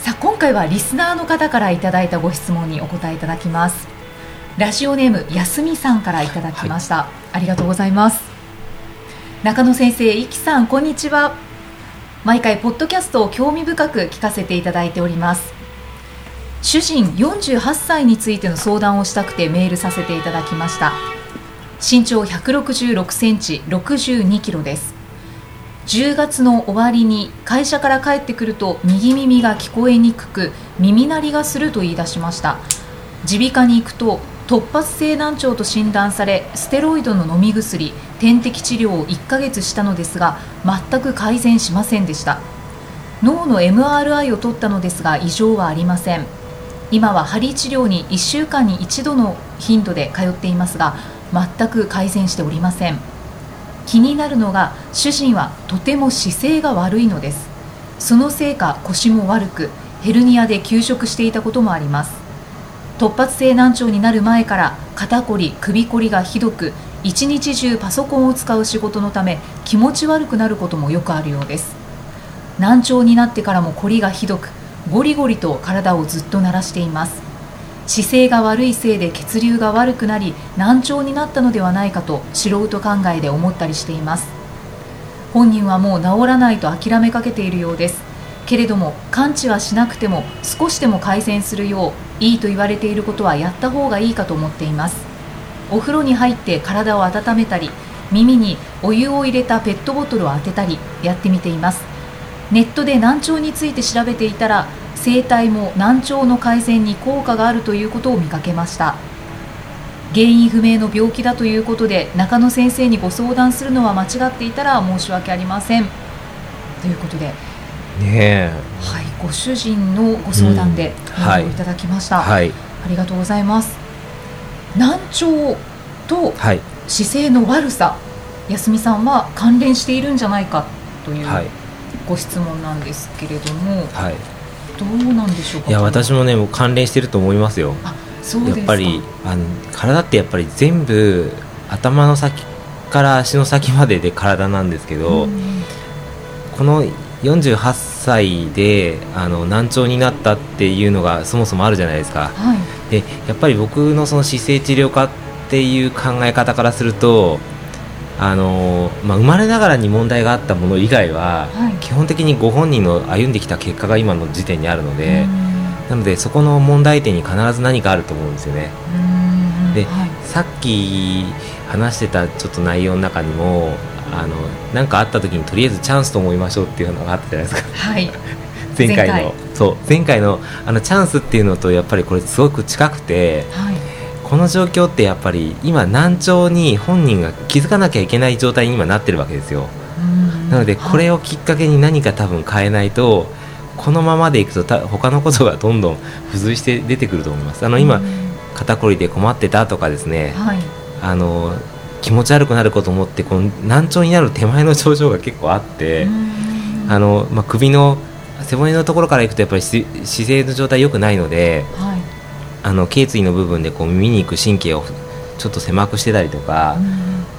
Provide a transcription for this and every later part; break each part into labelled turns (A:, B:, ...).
A: さあ今回はリスナーの方からいただいたご質問にお答えいただきます。ラジオネームやすみさんからいただきました、はい、ありがとうございます。中野先生、いきさんこんにちは。毎回ポッドキャストを興味深く聞かせていただいております。主人48歳についての相談をしたくてメールさせていただきました。身長166センチ62キロです10月の終わりに会社から帰ってくると右耳が聞こえにくく耳鳴りがすると言い出しました。耳鼻科に行くと突発性難聴と診断されステロイドの飲み薬点滴治療を1ヶ月したのですが全く改善しませんでした。脳の MRI を取ったのですが異常はありません。今は針治療に1週間に1度の頻度で通っていますが全く改善しておりません。気になるのが主人はとても姿勢が悪いのです。そのせいか腰も悪くヘルニアで休職していたこともあります。突発性難聴になる前から肩こり首こりがひどく一日中パソコンを使う仕事のため気持ち悪くなることもよくあるようです。難聴になってからもこりがひどくゴリゴリと体をずっと鳴らしています。姿勢が悪いせいで血流が悪くなり難聴になったのではないかと素人考えで思ったりしています。本人はもう治らないと諦めかけているようです。けれども完治はしなくても少しでも改善するよういいと言われていることはやった方がいいかと思っています。お風呂に入って体を温めたり耳にお湯を入れたペットボトルを当てたりやってみています。ネットで難聴について調べていたら生体も難聴の改善に効果があるということを見かけました。原因不明の病気だということで中野先生にご相談するのは間違っていたら申し訳ありません。ということで。
B: ね
A: はい、ご主人のご相談でメールをい。ただきました、うんはい、ありがとうございます。難聴と姿勢の悪さ、安見さんは関連しているんじゃないかというご質問なんですけれども、はいどうなんでしょうか？
B: いや私もねもう関連してると思いますよ。やっぱりあの体ってやっぱり全部頭の先から足の先までで体なんですけど、うん、この48歳であの難聴になったっていうのがそもそもあるじゃないですか、はい、でやっぱり僕のその姿勢治療科っていう考え方からするとあのまあ、生まれながらに問題があったもの以外は、はい、基本的にご本人の歩んできた結果が今の時点にあるのでなのでそこの問題点に必ず何かあると思うんですよね。で、はい、さっき話してたちょっと内容の中にもあのなんかあった時にとりあえずチャンスと思いましょうっていうのがあったじゃないですか。
A: はい、
B: 前回の。そう。前回のあのチャンスっていうのとやっぱりこれすごく近くて、はいこの状況ってやっぱり今難聴に本人が気づかなきゃいけない状態に今なってるわけですよ。なのでこれをきっかけに何か多分変えないとこのままでいくとた他のことがどんどん付随して出てくると思います。あの今肩こりで困ってたとかですね、はい、あの気持ち悪くなることもってこの難聴になる手前の症状が結構あってあの、まあ、首の背骨のところからいくとやっぱり姿勢の状態良くないので、はいあの頸椎の部分でこう耳に行く神経をちょっと狭くしてたりとか、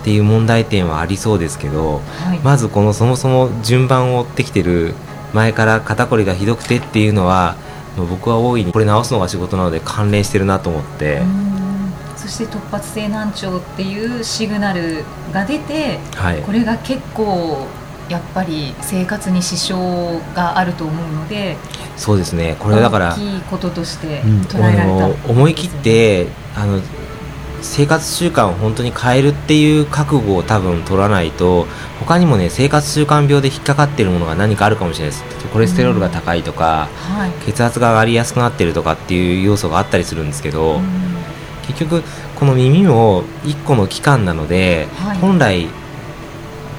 B: っていう問題点はありそうですけど、はい、まずこのそもそも順番を追ってきてる前から肩こりがひどくてっていうのは僕は大いにこれ直すのが仕事なので関連してるなと思って。
A: そして突発性難聴っていうシグナルが出て、はい、これが結構やっぱり生活に支障があると思うので
B: そうですね。これだから
A: 大きいこととして捉えられた、
B: うん、思い切ってあの生活習慣を本当に変えるっていう覚悟を多分取らないと他にもね生活習慣病で引っかかっているものが何かあるかもしれないです。コレステロールが高いとか、うん。はい、血圧が上がりやすくなってるとかっていう要素があったりするんですけど、うん、結局この耳も1個の器官なので、はい、本来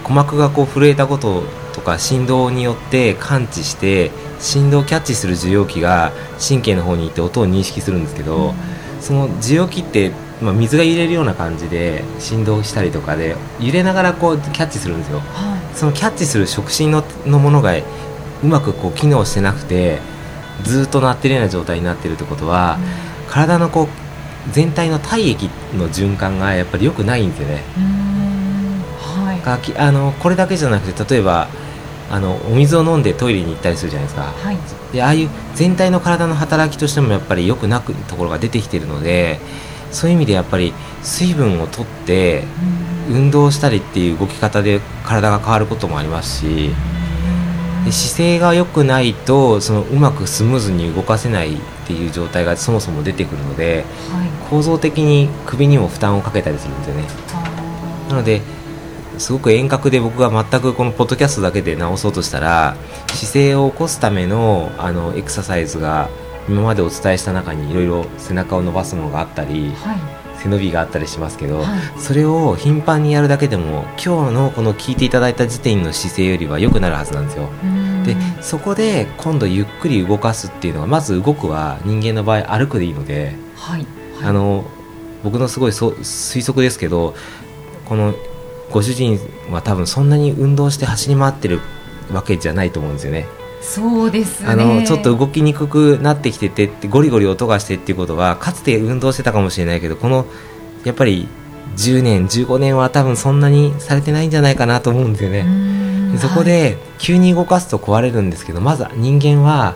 B: 鼓膜がこう震えたこととか振動によって感知して振動をキャッチする受容器が神経の方に行って音を認識するんですけど、その受容器ってまあ、水が揺れるような感じで振動したりとかで揺れながらこうキャッチするんですよ、はい、そのキャッチする触診ののものがうまくこう機能してなくてずっと鳴ってるような状態になってるってことは、うん、体のこう全体の体液の循環がやっぱり良くないんですよね。はい、あのこれだけじゃなくて例えばあのお水を飲んでトイレに行ったりするじゃないですか、はい、でああいう全体の体の働きとしてもやっぱり良くなくところが出てきてるのでそういう意味でやっぱり水分をとって運動したりっていう動き方で体が変わることもありますしで姿勢が良くないとそのうまくスムーズに動かせないっていう状態がそもそも出てくるので、はい、構造的に首にも負担をかけたりするんですよね。なのですごく遠隔で僕が全くこのポッドキャストだけで直そうとしたら姿勢を起こすためのあのエクササイズが今までお伝えした中にいろいろ背中を伸ばすものがあったり、はい、背伸びがあったりしますけど、はい、それを頻繁にやるだけでも今日のこの聞いていただいた時点の姿勢よりは良くなるはずなんですよ。でそこで今度ゆっくり動かすっていうのはまず動くは人間の場合歩くでいいので、はい、あの僕のすごいそ推測ですけどこのご主人は多分そんなに運動して走り回ってるわけじゃないと思うんですよね。
A: そうです、ね、
B: あのちょっと動きにくくなってきててってゴリゴリ音がしてっていうことはかつて運動してたかもしれないけどこのやっぱり10年15年は多分そんなにされてないんじゃないかなと思うんですよね。そこで急に動かすと壊れるんですけど、はい、まず人間は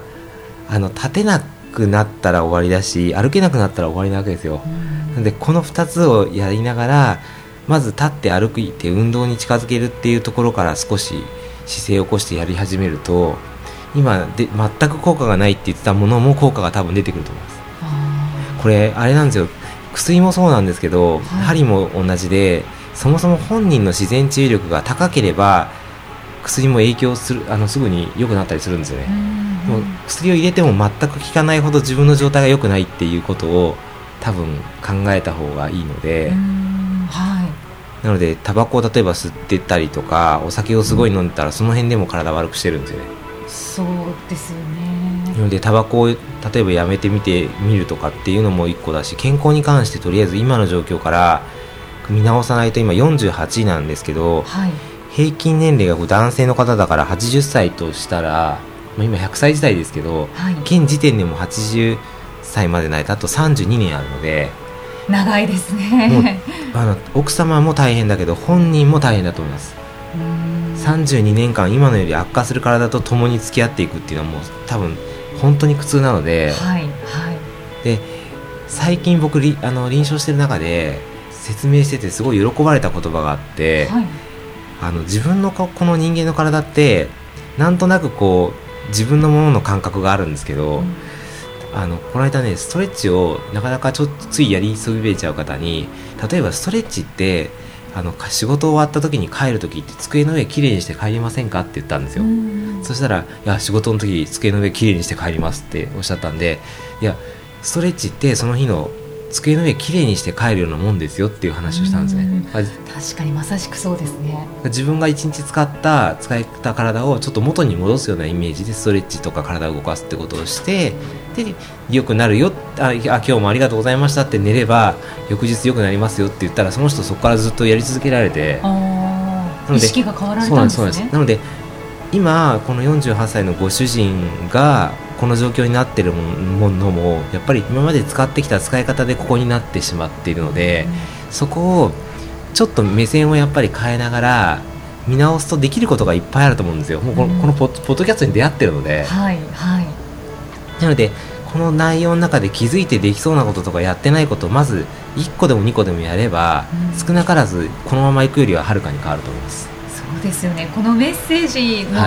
B: あの立てなくなったら終わりだし歩けなくなったら終わりなわけですよ。なのでこの2つをやりながらまず立って歩いて運動に近づけるっていうところから少し姿勢を起こしてやり始めると今で全く効果がないって言ってたものも効果が多分出てくると思います。これあれなんですよ。薬もそうなんですけど、はい、針も同じでそもそも本人の自然治癒力が高ければ薬も影響するあのすぐに良くなったりするんですよね。もう薬を入れても全く効かないほど自分の状態が良くないっていうことを多分考えた方がいいので、はい、なのでタバコを例えば吸ってたりとかお酒をすごい飲んでたらその辺でも体悪くしてるんですよね。
A: そうですよね。
B: なのでタバコを例えばやめてみてみるとかっていうのも一個だし健康に関してとりあえず今の状況から見直さないと今48なんですけど、はい、平均年齢が男性の方だから80歳としたら、まあ、今100歳時代ですけど、はい、現時点でも80歳までないとあと32年あるので
A: 長いですね。
B: あの奥様も大変だけど本人も大変だと思います。32年間今のより悪化する体と共に付き合っていくっていうのはもう多分本当に苦痛なので,、はいはい、で最近僕あの臨床してる中で説明しててすごい喜ばれた言葉があって、はい、あの自分のこの人間の体ってなんとなくこう自分のものの感覚があるんですけど、うん、あのこの間ねストレッチをなかなかちょっとついやり急げちゃう方に例えばストレッチってあの仕事終わった時に帰る時って机の上きれいにして帰りませんかって言ったんですよ、そしたら「いや仕事の時机の上きれいにして帰ります」っておっしゃったんでいやストレッチってその日の机の上きれいにして帰るようなもんですよっていう話をしたんですね。
A: 確かにまさしくそうですね。
B: 自分が一日使った使った体をちょっと元に戻すようなイメージでストレッチとか体を動かすってことをしてで良くなるよあ今日もありがとうございましたって寝れば翌日良くなりますよって言ったらその人そこからずっとやり続けられて
A: 意識が変わられたんですね。
B: なので今この48歳のご主人がこの状況になってるものもやっぱり今まで使ってきた使い方でここになってしまっているので、うん、そこをちょっと目線をやっぱり変えながら見直すとできることがいっぱいあると思うんですよ。もうこの,、このポッドキャストに出会ってるので、はいはい、なのでこの内容の中で気づいてできそうなこととかやってないことをまず1個でも2個でもやれば、うん、少なからずこのままいくよりははるかに変わると思います。
A: そうですよね。このメッセージの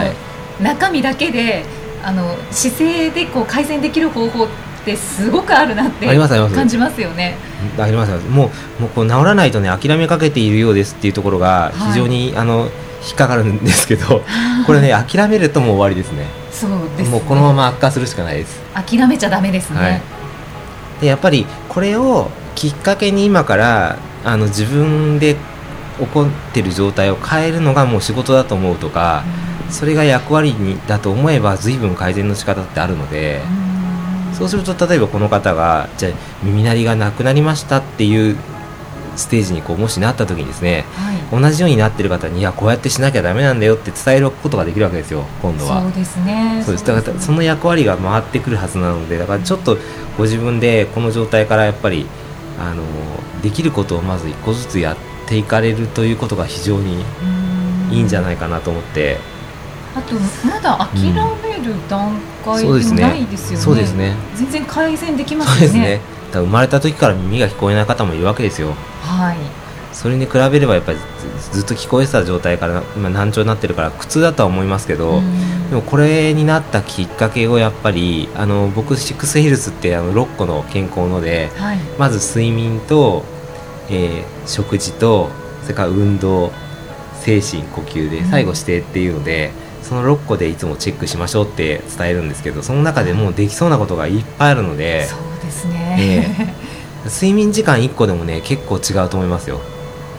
A: 中身だけで、はいあの姿勢でこう改善できる方法ってすごくあるなって感じますよね。
B: ありますもうもうこう治らないとね諦めかけているようですっていうところが非常に、はい、あの引っかかるんですけど、これね諦めるともう終わりですね。
A: そうです、ね、
B: もうこのまま悪化するしかないです。
A: 諦めちゃダメですね。はい、
B: でやっぱりこれをきっかけに今からあの自分で起こってる状態を変えるのがもう仕事だと思うとか。うんそれが役割にだと思えば随分改善の仕方ってあるので、そうすると例えばこの方がじゃあ耳鳴りがなくなりましたっていうステージにこうもしなった時にですね、はい、同じようになってる方にいやこうやってしなきゃだめなんだよって伝えることができるわけですよ今度は。
A: そうです。ね
B: そうですだからその役割が回ってくるはずなのでだからちょっとご自分でこの状態からやっぱりあのできることをまず一個ずつやっていかれるということが非常にいいんじゃないかなと思って。
A: あとまだ諦める段階でもないですよね。
B: そうですね。
A: 全然改善できますよね。
B: 生まれた時から耳が聞こえない方もいるわけですよ。
A: はい。
B: それに比べればやっぱりずっと聞こえてた状態から今難聴になってるから苦痛だとは思いますけど、でもこれになったきっかけをやっぱりあの僕シックスヘルスってあの6個の健康ので、はい、まず睡眠と、えー、食事とそれから運動精神呼吸で最後指定っていうので、うん、その6個でいつもチェックしましょうって伝えるんですけどその中でもうできそうなことがいっぱいあるので
A: そうですね、
B: えー、睡眠時間1個でもね結構違うと思いますよ。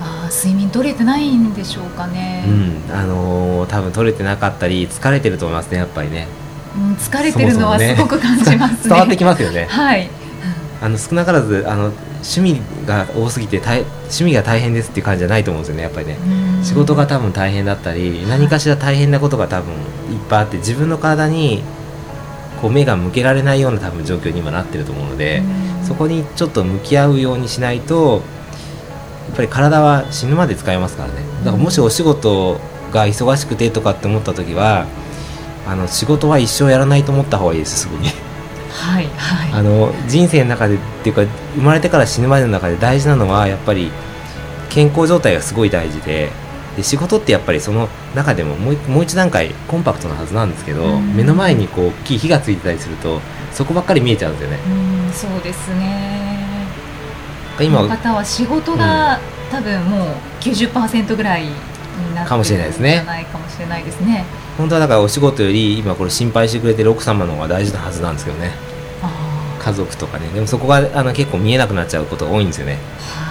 A: あ睡眠取れてないんでしょうかね。
B: うん、あのー、多分取れてなかったり疲れてると思いますねやっぱりね。
A: うん、疲れてるのはすごく感じます、ね、
B: 伝わってきますよね。
A: はい。
B: あの少なからずあの趣味が多すぎて趣味が大変ですっていう感じじゃないと思うんですよねやっぱりね仕事が多分大変だったり何かしら大変なことが多分いっぱいあって自分の体にこう目が向けられないような多分状況に今なってると思うのでそこにちょっと向き合うようにしないとやっぱり体は死ぬまで使えますからね。だからもしお仕事が忙しくてとかって思った時はあの仕事は一生やらないと思った方がいいですすぐに。
A: はいはい、
B: あの人生の中でっていうか生まれてから死ぬまでの中で大事なのはやっぱり健康状態がすごい大事でで仕事ってやっぱりその中でももうもう一段階コンパクトなはずなんですけど、目の前にこう大きい火がついてたりするとそこばっかり見えちゃうんですよね。
A: うんそうですね。今この方は仕事が、うん、多分もう90%ぐらいになってかもしれないですね。ないかもしれないですね。
B: 本当はだからお仕事より今これ心配してくれてる奥様の方が大事なはずなんですけどね。家族とかね。でもそこがあの結構見えなくなっちゃうことが多いんですよね、
A: はい、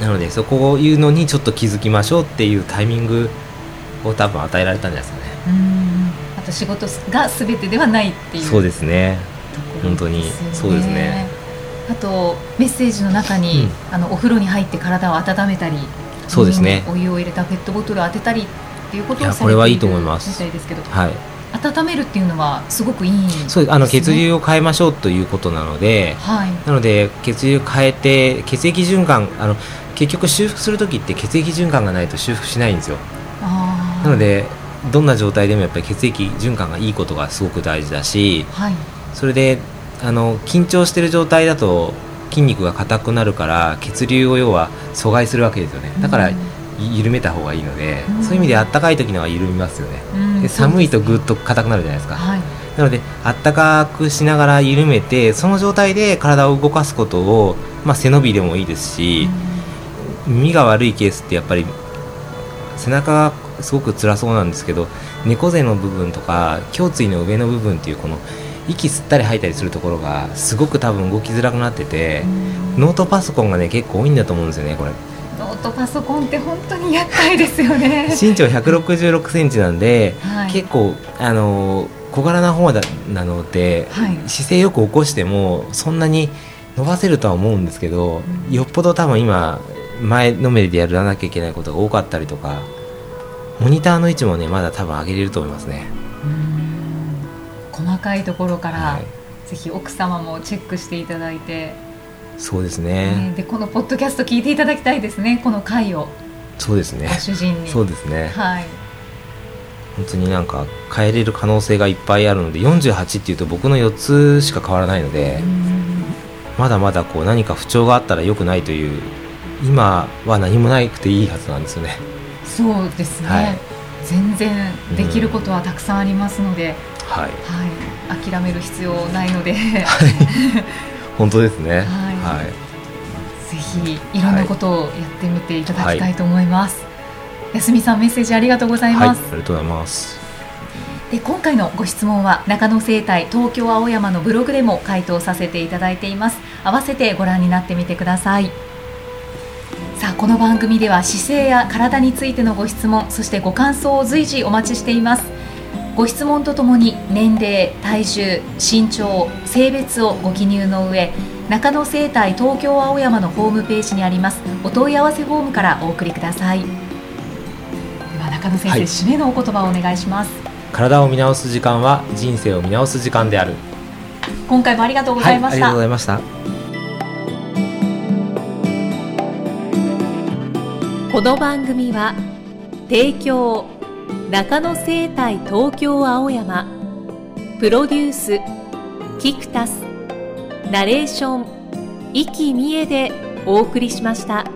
B: なのでそこを言うのにちょっと気づきましょうっていうタイミングを多分与えられたんじゃないですかね。
A: あと仕事が全てではないっていう
B: そうですね。本当に。そうですね。
A: あとメッセージの中に、うん、あのお風呂に入って体を温めたり
B: そうですね。
A: お湯を入れたペットボトルを当てたりっていうことを
B: これはいいと思います。みたい
A: ですけど、
B: はい、
A: 温めるっていうのはすごくいい、ね、
B: そうあの血流を変えましょうということなので、
A: はい、
B: なので血流変えて血液循環あの結局修復する時って血液循環がないと修復しないんですよ。なのでどんな状態でもやっぱり血液循環がいいことがすごく大事だし、
A: はい、
B: それであの緊張してる状態だと筋肉が硬くなるから血流を要は阻害するわけですよね。だから、うん緩めた方がいいので、うん、そういう意味であったかい時のは緩みますよね、うん、で寒いとぐっと硬くなるじゃないですか、
A: はい、
B: なのであったかくしながら緩めてその状態で体を動かすことを、まあ、背伸びでもいいですし、うん、耳が悪いケースってやっぱり背中がすごく辛そうなんですけど猫背の部分とか胸椎の上の部分っていうこの息吸ったり吐いたりするところがすごく多分動きづらくなってて、ノートパソコンがね結構多いんだと思うんですよねこれ。
A: ノートパソコンって本当に厄介ですよね。
B: 身長166センチなんで、はい、結構あの小柄な方だなので、はい、姿勢よく起こしてもそんなに伸ばせるとは思うんですけど、うん、よっぽど多分今前のめりでやらなきゃいけないことが多かったりとかモニターの位置もねまだ多分上げれると思いますね。
A: 細かいところから、はい、ぜひ奥様もチェックしていただいて。
B: そうですね、
A: でこのポッドキャスト聞いていただきたいですね。この回を。
B: そうですね。
A: ご主人に。
B: そうですね。
A: はい。
B: 本当になんか変えれる可能性がいっぱいあるので48っていうと僕の4つしか変わらないのでまだまだこう何か不調があったらよくないという今は何もなくていいはずなんですよね
A: そうですね、はい、全然できることはたくさんありますので、
B: はい、
A: はい、諦める必要ないので、はい
B: 本当ですね。はい。
A: はい、ぜひいろんなことをやってみていただきたいと思います。はい、すみさんメッセージありがとうございます。
B: はい、ありがとうございます。
A: で今回のご質問は中野生態東京青山のブログでも回答させていただいています。合わせてご覧になってみてください。この番組では姿勢や体についてのご質問そしてご感想を随時お待ちしています。ご質問とともに年齢体重身長性別をご記入の上中野生態東京青山のホームページにありますお問い合わせフォームからお送りください。では中野先生、はい、締めのお言葉をお願いします。
B: 体を見直す時間は人生を見直す時間である。
A: 今回もありがとうございました、
B: はい、ありがとうございました
A: この番組は提供中野生態東京青山プロデュースキクタスナレーション生きみえでお送りしました。